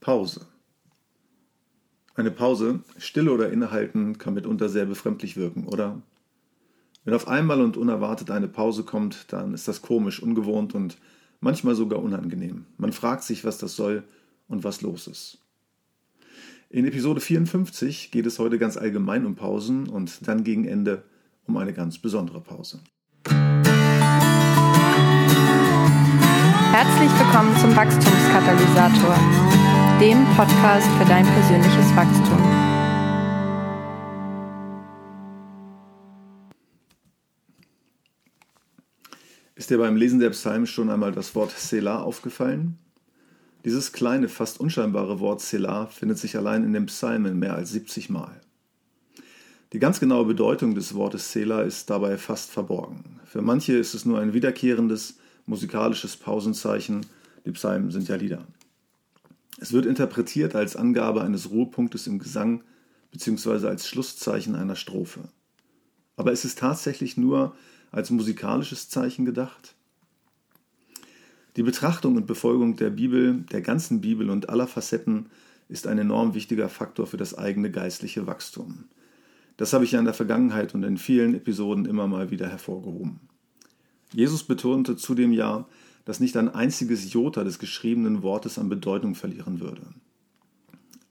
Pause. Eine Pause, Stille oder Innehalten, kann mitunter sehr befremdlich wirken, oder? Wenn auf einmal und unerwartet eine Pause kommt, dann ist das komisch, ungewohnt und manchmal sogar unangenehm. Man fragt sich, was das soll und was los ist. In Episode 54 geht es heute ganz allgemein um Pausen und dann gegen Ende um eine ganz besondere Pause. Herzlich willkommen zum Wachstumskatalysator, dem Podcast für dein persönliches Wachstum. Ist dir beim Lesen der Psalmen schon einmal das Wort Selah aufgefallen? Dieses kleine, fast unscheinbare Wort Selah findet sich allein in den Psalmen mehr als 70 Mal. Die ganz genaue Bedeutung des Wortes Selah ist dabei fast verborgen. Für manche ist es nur ein wiederkehrendes, musikalisches Pausenzeichen. Die Psalmen sind ja Lieder. Es wird interpretiert als Angabe eines Ruhepunktes im Gesang bzw. als Schlusszeichen einer Strophe. Aber ist es tatsächlich nur als musikalisches Zeichen gedacht? Die Betrachtung und Befolgung der Bibel, der ganzen Bibel und aller Facetten ist ein enorm wichtiger Faktor für das eigene geistliche Wachstum. Das habe ich ja in der Vergangenheit und in vielen Episoden immer mal wieder hervorgehoben. Jesus betonte zudem ja, dass nicht ein einziges Jota des geschriebenen Wortes an Bedeutung verlieren würde.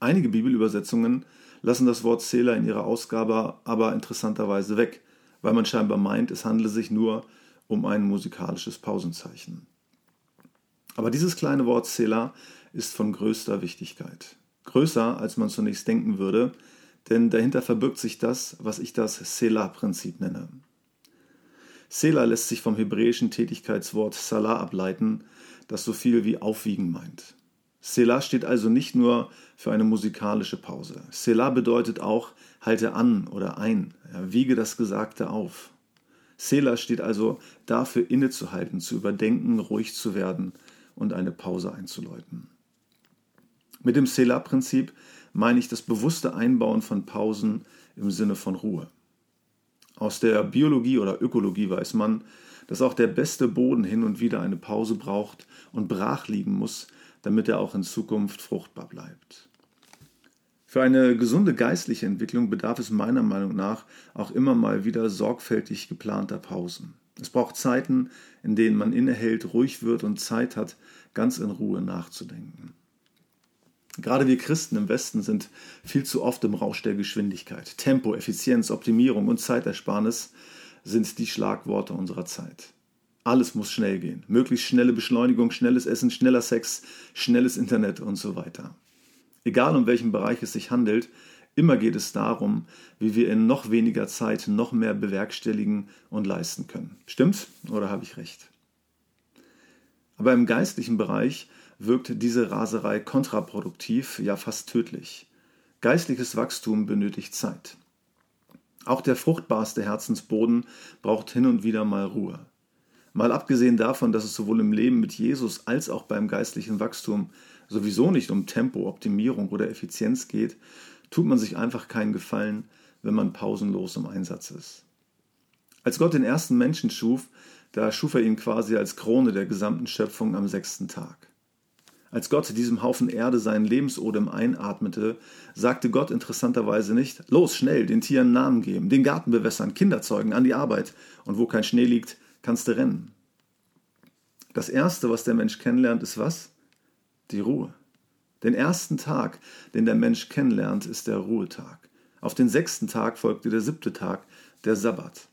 Einige Bibelübersetzungen lassen das Wort Selah in ihrer Ausgabe aber interessanterweise weg, weil man scheinbar meint, es handle sich nur um ein musikalisches Pausenzeichen. Aber dieses kleine Wort Selah ist von größter Wichtigkeit. Größer, als man zunächst denken würde, denn dahinter verbirgt sich das, was ich das Selah-Prinzip nenne. Selah lässt sich vom hebräischen Tätigkeitswort Salah ableiten, das so viel wie aufwiegen meint. Selah steht also nicht nur für eine musikalische Pause. Selah bedeutet auch halte an oder ein, wiege das Gesagte auf. Selah steht also dafür innezuhalten, zu überdenken, ruhig zu werden und eine Pause einzuläuten. Mit dem Selah-Prinzip meine ich das bewusste Einbauen von Pausen im Sinne von Ruhe. Aus der Biologie oder Ökologie weiß man, dass auch der beste Boden hin und wieder eine Pause braucht und brach liegen muss, damit er auch in Zukunft fruchtbar bleibt. Für eine gesunde geistliche Entwicklung bedarf es meiner Meinung nach auch immer mal wieder sorgfältig geplanter Pausen. Es braucht Zeiten, in denen man innehält, ruhig wird und Zeit hat, ganz in Ruhe nachzudenken. Gerade wir Christen im Westen sind viel zu oft im Rausch der Geschwindigkeit. Tempo, Effizienz, Optimierung und Zeitersparnis sind die Schlagworte unserer Zeit. Alles muss schnell gehen. Möglichst schnelle Beschleunigung, schnelles Essen, schneller Sex, schnelles Internet und so weiter. Egal um welchen Bereich es sich handelt, immer geht es darum, wie wir in noch weniger Zeit noch mehr bewerkstelligen und leisten können. Stimmt oder habe ich recht? Aber im geistlichen Bereich wirkt diese Raserei kontraproduktiv, ja fast tödlich. Geistliches Wachstum benötigt Zeit. Auch der fruchtbarste Herzensboden braucht hin und wieder mal Ruhe. Mal abgesehen davon, dass es sowohl im Leben mit Jesus als auch beim geistlichen Wachstum sowieso nicht um Tempo, Optimierung oder Effizienz geht, tut man sich einfach keinen Gefallen, wenn man pausenlos im Einsatz ist. Als Gott den ersten Menschen schuf, da schuf er ihn quasi als Krone der gesamten Schöpfung am sechsten Tag. Als Gott diesem Haufen Erde seinen Lebensodem einatmete, sagte Gott interessanterweise nicht, los, schnell, den Tieren Namen geben, den Garten bewässern, Kinder zeugen, an die Arbeit, und wo kein Schnee liegt, kannst du rennen. Das Erste, was der Mensch kennenlernt, ist was? Die Ruhe. Den ersten Tag, den der Mensch kennenlernt, ist der Ruhetag. Auf den sechsten Tag folgte der siebte Tag, der Sabbat.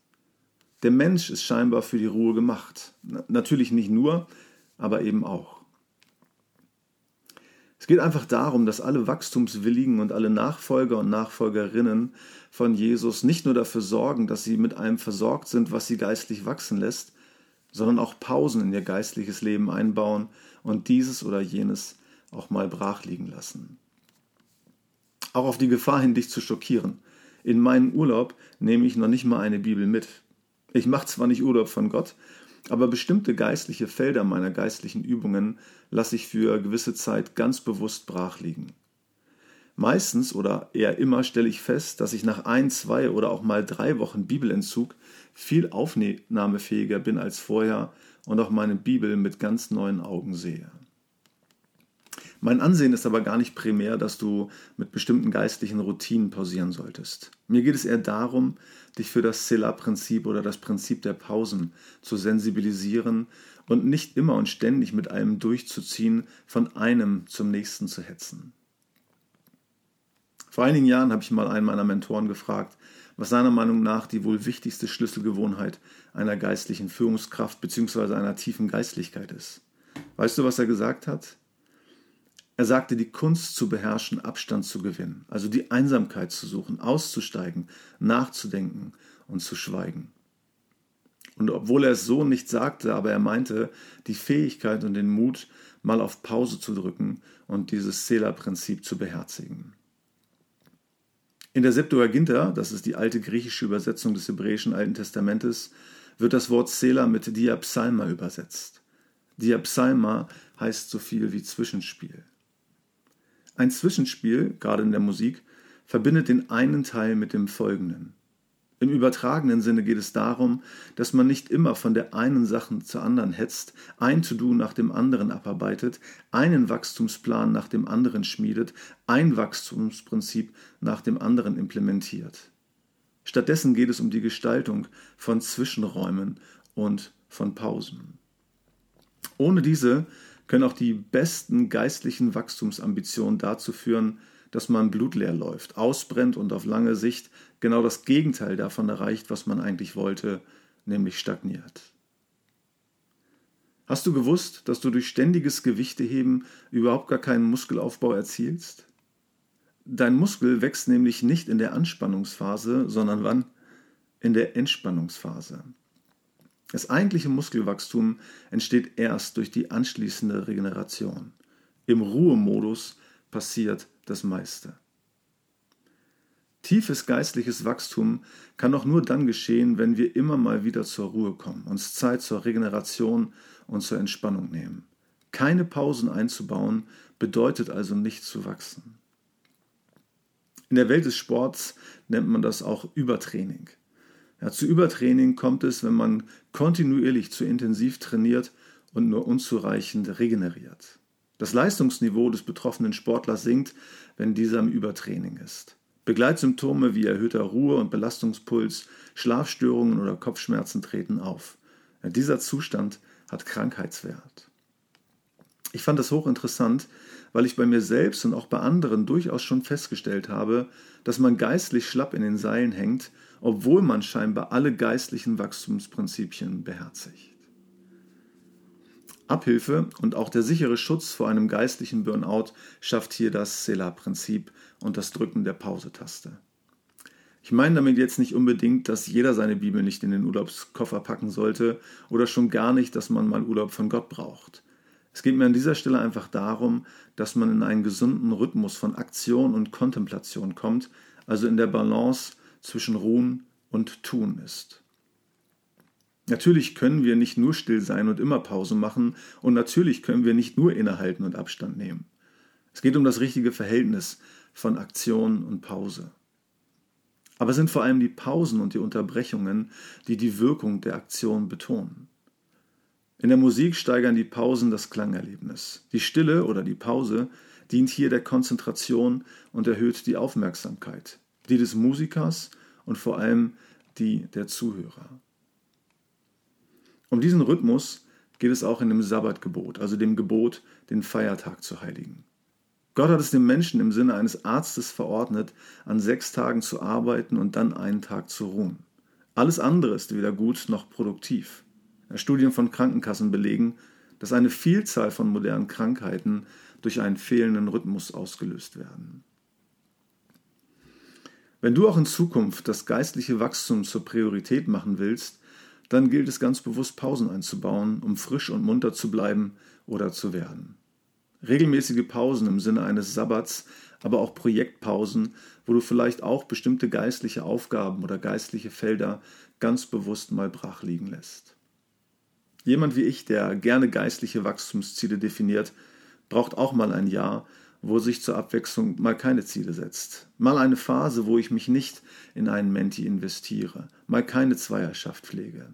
Der Mensch ist scheinbar für die Ruhe gemacht. Natürlich nicht nur, aber eben auch. Es geht einfach darum, dass alle Wachstumswilligen und alle Nachfolger und Nachfolgerinnen von Jesus nicht nur dafür sorgen, dass sie mit einem versorgt sind, was sie geistlich wachsen lässt, sondern auch Pausen in ihr geistliches Leben einbauen und dieses oder jenes auch mal brach liegen lassen. Auch auf die Gefahr hin, dich zu schockieren. In meinen Urlaub nehme ich noch nicht mal eine Bibel mit. Ich mache zwar nicht Urlaub von Gott, aber bestimmte geistliche Felder meiner geistlichen Übungen lasse ich für gewisse Zeit ganz bewusst brach liegen. Meistens oder eher immer stelle ich fest, dass ich nach ein, zwei oder auch mal drei Wochen Bibelentzug viel aufnahmefähiger bin als vorher und auch meine Bibel mit ganz neuen Augen sehe. Mein Ansehen ist aber gar nicht primär, dass du mit bestimmten geistlichen Routinen pausieren solltest. Mir geht es eher darum, dich für das Selah-Prinzip oder das Prinzip der Pausen zu sensibilisieren und nicht immer und ständig mit allem durchzuziehen, von einem zum nächsten zu hetzen. Vor einigen Jahren habe ich mal einen meiner Mentoren gefragt, was seiner Meinung nach die wohl wichtigste Schlüsselgewohnheit einer geistlichen Führungskraft bzw. einer tiefen Geistlichkeit ist. Weißt du, was er gesagt hat? Er sagte, die Kunst zu beherrschen, Abstand zu gewinnen, also die Einsamkeit zu suchen, auszusteigen, nachzudenken und zu schweigen. Und obwohl er es so nicht sagte, aber er meinte, die Fähigkeit und den Mut, mal auf Pause zu drücken und dieses Sela-Prinzip zu beherzigen. In der Septuaginta, das ist die alte griechische Übersetzung des hebräischen Alten Testamentes, wird das Wort Sela mit Diapsalma übersetzt. Diapsalma heißt so viel wie Zwischenspiel. Ein Zwischenspiel, gerade in der Musik, verbindet den einen Teil mit dem folgenden. Im übertragenen Sinne geht es darum, dass man nicht immer von der einen Sache zur anderen hetzt, ein To-Do nach dem anderen abarbeitet, einen Wachstumsplan nach dem anderen schmiedet, ein Wachstumsprinzip nach dem anderen implementiert. Stattdessen geht es um die Gestaltung von Zwischenräumen und von Pausen. Ohne diese können auch die besten geistlichen Wachstumsambitionen dazu führen, dass man blutleer läuft, ausbrennt und auf lange Sicht genau das Gegenteil davon erreicht, was man eigentlich wollte, nämlich stagniert. Hast du gewusst, dass du durch ständiges Gewichteheben überhaupt gar keinen Muskelaufbau erzielst? Dein Muskel wächst nämlich nicht in der Anspannungsphase, sondern wann? In der Entspannungsphase. Das eigentliche Muskelwachstum entsteht erst durch die anschließende Regeneration. Im Ruhemodus passiert das meiste. Tiefes geistliches Wachstum kann auch nur dann geschehen, wenn wir immer mal wieder zur Ruhe kommen, uns Zeit zur Regeneration und zur Entspannung nehmen. Keine Pausen einzubauen bedeutet also nicht zu wachsen. In der Welt des Sports nennt man das auch Übertraining. Ja, zu Übertraining kommt es, wenn man kontinuierlich zu intensiv trainiert und nur unzureichend regeneriert. Das Leistungsniveau des betroffenen Sportlers sinkt, wenn dieser im Übertraining ist. Begleitsymptome wie erhöhter Ruhe- und Belastungspuls, Schlafstörungen oder Kopfschmerzen treten auf. Ja, dieser Zustand hat Krankheitswert. Ich fand das hochinteressant, weil ich bei mir selbst und auch bei anderen durchaus schon festgestellt habe, dass man geistlich schlapp in den Seilen hängt obwohl man scheinbar alle geistlichen Wachstumsprinzipien beherzigt. Abhilfe und auch der sichere Schutz vor einem geistlichen Burnout schafft hier das Selah-Prinzip und das Drücken der Pause-Taste. Ich meine damit jetzt nicht unbedingt, dass jeder seine Bibel nicht in den Urlaubskoffer packen sollte oder schon gar nicht, dass man mal Urlaub von Gott braucht. Es geht mir an dieser Stelle einfach darum, dass man in einen gesunden Rhythmus von Aktion und Kontemplation kommt, also in der Balance zwischen Ruhen und Tun ist. Natürlich können wir nicht nur still sein und immer Pause machen und natürlich können wir nicht nur innehalten und Abstand nehmen. Es geht um das richtige Verhältnis von Aktion und Pause. Aber es sind vor allem die Pausen und die Unterbrechungen, die die Wirkung der Aktion betonen. In der Musik steigern die Pausen das Klangerlebnis. Die Stille oder die Pause dient hier der Konzentration und erhöht die Aufmerksamkeit die des Musikers und vor allem die der Zuhörer. Um diesen Rhythmus geht es auch in dem Sabbatgebot, also dem Gebot, den Feiertag zu heiligen. Gott hat es dem Menschen im Sinne eines Arztes verordnet, an sechs Tagen zu arbeiten und dann einen Tag zu ruhen. Alles andere ist weder gut noch produktiv. Studien von Krankenkassen belegen, dass eine Vielzahl von modernen Krankheiten durch einen fehlenden Rhythmus ausgelöst werden. Wenn du auch in Zukunft das geistliche Wachstum zur Priorität machen willst, dann gilt es ganz bewusst Pausen einzubauen, um frisch und munter zu bleiben oder zu werden. Regelmäßige Pausen im Sinne eines Sabbats, aber auch Projektpausen, wo du vielleicht auch bestimmte geistliche Aufgaben oder geistliche Felder ganz bewusst mal brach liegen lässt. Jemand wie ich, der gerne geistliche Wachstumsziele definiert, braucht auch mal ein Jahr, wo sich zur Abwechslung mal keine Ziele setzt. Mal eine Phase, wo ich mich nicht in einen Menti investiere. Mal keine Zweierschaft pflege.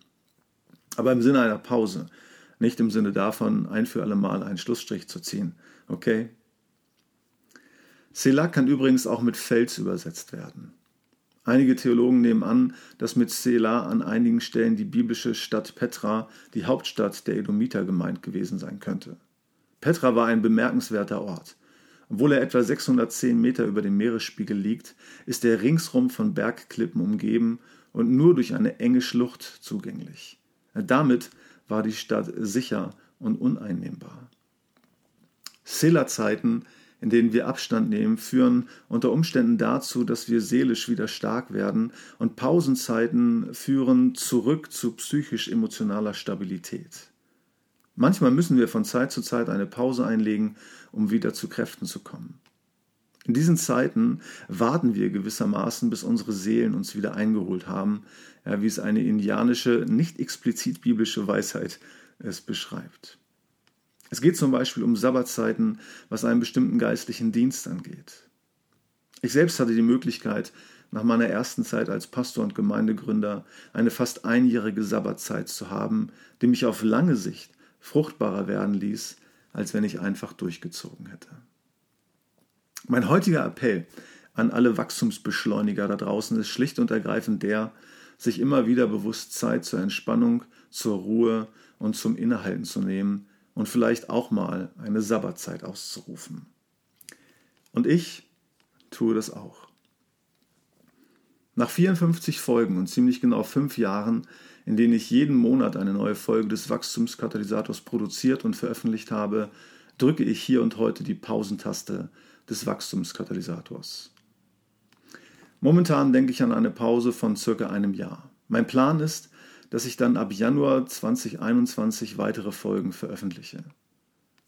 Aber im Sinne einer Pause. Nicht im Sinne davon, ein für alle Mal einen Schlussstrich zu ziehen. Okay? Selah kann übrigens auch mit Fels übersetzt werden. Einige Theologen nehmen an, dass mit Selah an einigen Stellen die biblische Stadt Petra, die Hauptstadt der Edomiter, gemeint gewesen sein könnte. Petra war ein bemerkenswerter Ort. Obwohl er etwa 610 Meter über dem Meeresspiegel liegt, ist er ringsrum von Bergklippen umgeben und nur durch eine enge Schlucht zugänglich. Damit war die Stadt sicher und uneinnehmbar. Selah-Zeiten in denen wir Abstand nehmen, führen unter Umständen dazu, dass wir seelisch wieder stark werden und Pausenzeiten führen zurück zu psychisch-emotionaler Stabilität. Manchmal müssen wir von Zeit zu Zeit eine Pause einlegen, um wieder zu Kräften zu kommen. In diesen Zeiten warten wir gewissermaßen, bis unsere Seelen uns wieder eingeholt haben, ja, wie es eine indianische, nicht explizit biblische Weisheit es beschreibt. Es geht zum Beispiel um Sabbatzeiten, was einen bestimmten geistlichen Dienst angeht. Ich selbst hatte die Möglichkeit, nach meiner ersten Zeit als Pastor und Gemeindegründer eine fast einjährige Sabbatzeit zu haben, die mich auf lange Sicht fruchtbarer werden ließ, als wenn ich einfach durchgezogen hätte. Mein heutiger Appell an alle Wachstumsbeschleuniger da draußen ist schlicht und ergreifend der, sich immer wieder bewusst Zeit zur Entspannung, zur Ruhe und zum Innehalten zu nehmen und vielleicht auch mal eine Sabbatzeit auszurufen. Und ich tue das auch. Nach 54 Folgen und ziemlich genau fünf Jahren, in denen ich jeden Monat eine neue Folge des Wachstumskatalysators produziert und veröffentlicht habe, drücke ich hier und heute die Pausentaste des Wachstumskatalysators. Momentan denke ich an eine Pause von circa einem Jahr. Mein Plan ist, dass ich dann ab Januar 2021 weitere Folgen veröffentliche.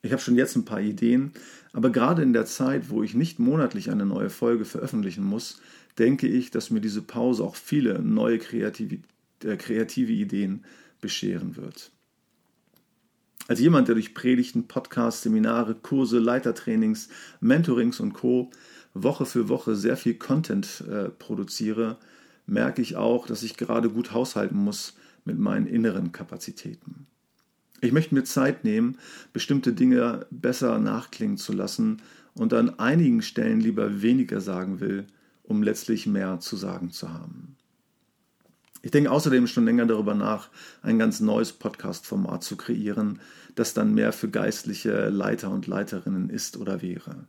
Ich habe schon jetzt ein paar Ideen, aber gerade in der Zeit, wo ich nicht monatlich eine neue Folge veröffentlichen muss, denke ich, dass mir diese Pause auch viele neue kreative, äh, kreative Ideen bescheren wird. Als jemand, der durch Predigten, Podcasts, Seminare, Kurse, Leitertrainings, Mentorings und Co. Woche für Woche sehr viel Content äh, produziere, merke ich auch, dass ich gerade gut haushalten muss mit meinen inneren Kapazitäten. Ich möchte mir Zeit nehmen, bestimmte Dinge besser nachklingen zu lassen und an einigen Stellen lieber weniger sagen will, um letztlich mehr zu sagen zu haben. Ich denke außerdem schon länger darüber nach, ein ganz neues Podcast-Format zu kreieren, das dann mehr für geistliche Leiter und Leiterinnen ist oder wäre.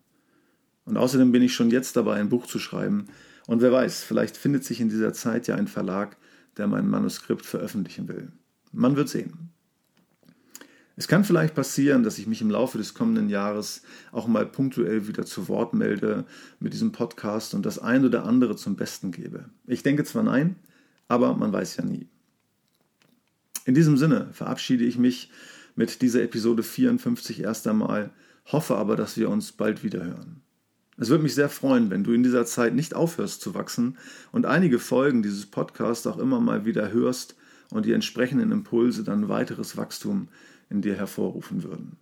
Und außerdem bin ich schon jetzt dabei, ein Buch zu schreiben. Und wer weiß, vielleicht findet sich in dieser Zeit ja ein Verlag, der mein Manuskript veröffentlichen will. Man wird sehen. Es kann vielleicht passieren, dass ich mich im Laufe des kommenden Jahres auch mal punktuell wieder zu Wort melde mit diesem Podcast und das ein oder andere zum Besten gebe. Ich denke zwar nein, aber man weiß ja nie. In diesem Sinne verabschiede ich mich mit dieser Episode 54 erst einmal, hoffe aber, dass wir uns bald wieder hören. Es würde mich sehr freuen, wenn du in dieser Zeit nicht aufhörst zu wachsen und einige Folgen dieses Podcasts auch immer mal wieder hörst und die entsprechenden Impulse dann weiteres Wachstum in dir hervorrufen würden.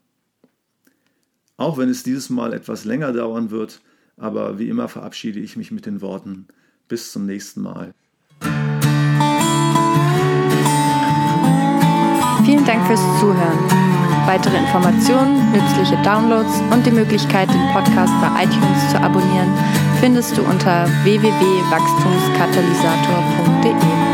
Auch wenn es dieses Mal etwas länger dauern wird, aber wie immer verabschiede ich mich mit den Worten bis zum nächsten Mal. Vielen Dank fürs Zuhören. Weitere Informationen, nützliche Downloads und die Möglichkeit, den Podcast bei iTunes zu abonnieren, findest du unter www.wachstumskatalysator.de.